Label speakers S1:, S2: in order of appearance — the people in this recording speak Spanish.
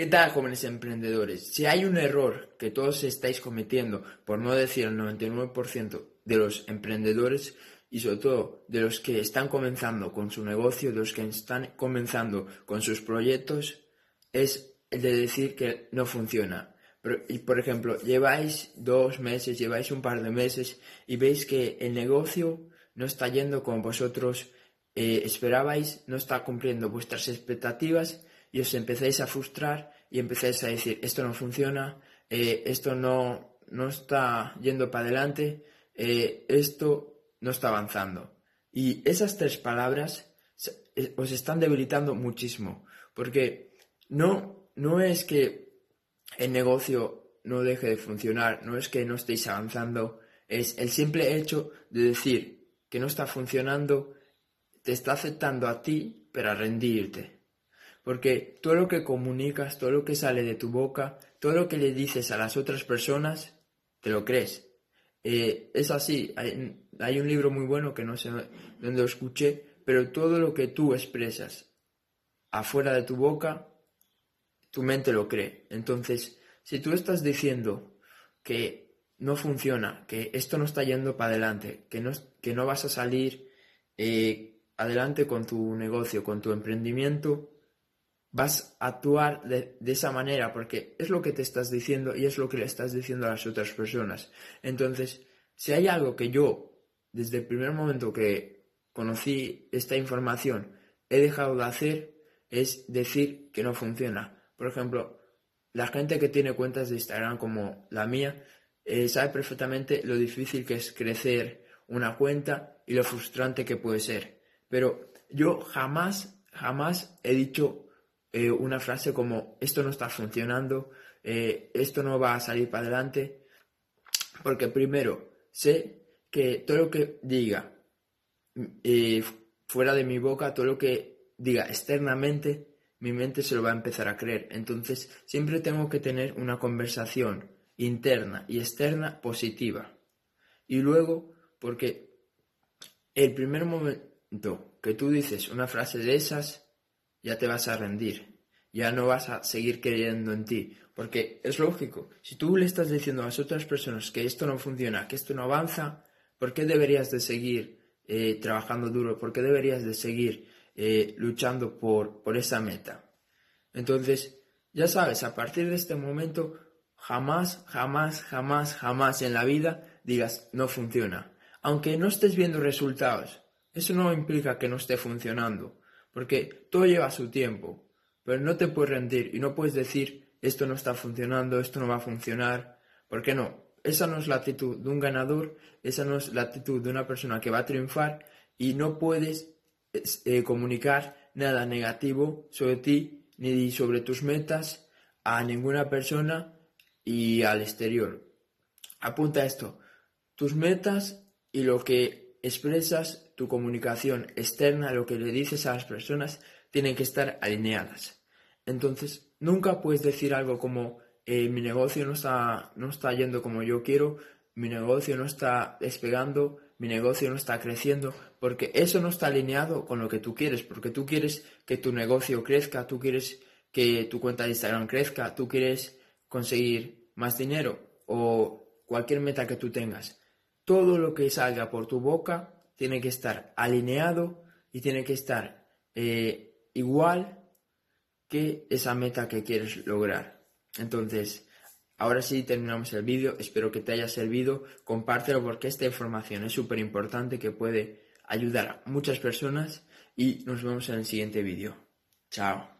S1: ¿Qué tal, jóvenes emprendedores? Si hay un error que todos estáis cometiendo, por no decir el 99% de los emprendedores y sobre todo de los que están comenzando con su negocio, de los que están comenzando con sus proyectos, es el de decir que no funciona. y por ejemplo, lleváis dos meses, lleváis un par de meses y veis que el negocio no está yendo como vosotros eh, esperabais, no está cumpliendo vuestras expectativas y os empezáis a frustrar y empezáis a decir, esto no funciona, eh, esto no, no está yendo para adelante, eh, esto no está avanzando. Y esas tres palabras eh, os están debilitando muchísimo, porque no, no es que el negocio no deje de funcionar, no es que no estéis avanzando, es el simple hecho de decir que no está funcionando, te está aceptando a ti para rendirte. Porque todo lo que comunicas, todo lo que sale de tu boca, todo lo que le dices a las otras personas, te lo crees. Eh, es así, hay, un libro muy bueno que no sé dónde lo escuché, pero todo lo que tú expresas afuera de tu boca, tu mente lo cree. Entonces, si tú estás diciendo que no funciona, que esto no está yendo para adelante, que no, que no vas a salir eh, adelante con tu negocio, con tu emprendimiento, vas a actuar de, esa manera porque es lo que te estás diciendo y es lo que le estás diciendo a las otras personas. Entonces, si hay algo que yo, desde el primer momento que conocí esta información, he dejado de hacer, es decir que no funciona. Por ejemplo, la gente que tiene cuentas de Instagram como la mía, eh, sabe perfectamente lo difícil que es crecer una cuenta y lo frustrante que puede ser. Pero yo jamás, jamás he dicho eh, una frase como esto no está funcionando, eh, esto no va a salir para adelante, porque primero sé que todo lo que diga eh, fuera de mi boca, todo lo que diga externamente, mi mente se lo va a empezar a creer. Entonces siempre tengo que tener una conversación interna y externa positiva. Y luego, porque el primer momento que tú dices una frase de esas, ya te vas a rendir, ya no vas a seguir creyendo en ti, porque es lógico, si tú le estás diciendo a las otras personas que esto no funciona, que esto no avanza, ¿por qué deberías de seguir eh, trabajando duro? ¿Por qué deberías de seguir eh, luchando por, por esa meta? Entonces, ya sabes, a partir de este momento, jamás, jamás, jamás, jamás en la vida digas no funciona. Aunque no estés viendo resultados, eso no implica que no esté funcionando porque todo lleva su tiempo, pero no te puedes rendir y no puedes decir esto no está funcionando, esto no va a funcionar, ¿por qué no? Esa no es la actitud de un ganador, esa no es la actitud de una persona que va a triunfar y no puedes eh, comunicar nada negativo sobre ti ni sobre tus metas a ninguna persona y al exterior. Apunta esto, tus metas y lo que expresas tu comunicación externa, lo que le dices a las personas, tienen que estar alineadas. Entonces, nunca puedes decir algo como eh, mi negocio no está, no está yendo como yo quiero, mi negocio no está despegando, mi negocio no está creciendo, porque eso no está alineado con lo que tú quieres, porque tú quieres que tu negocio crezca, tú quieres que tu cuenta de Instagram crezca, tú quieres conseguir más dinero o cualquier meta que tú tengas. Todo lo que salga por tu boca tiene que estar alineado y tiene que estar eh, igual que esa meta que quieres lograr. Entonces, ahora sí terminamos el vídeo, espero que te haya servido, compártelo porque esta información es súper importante que puede ayudar a muchas personas y nos vemos en el siguiente vídeo. Chao.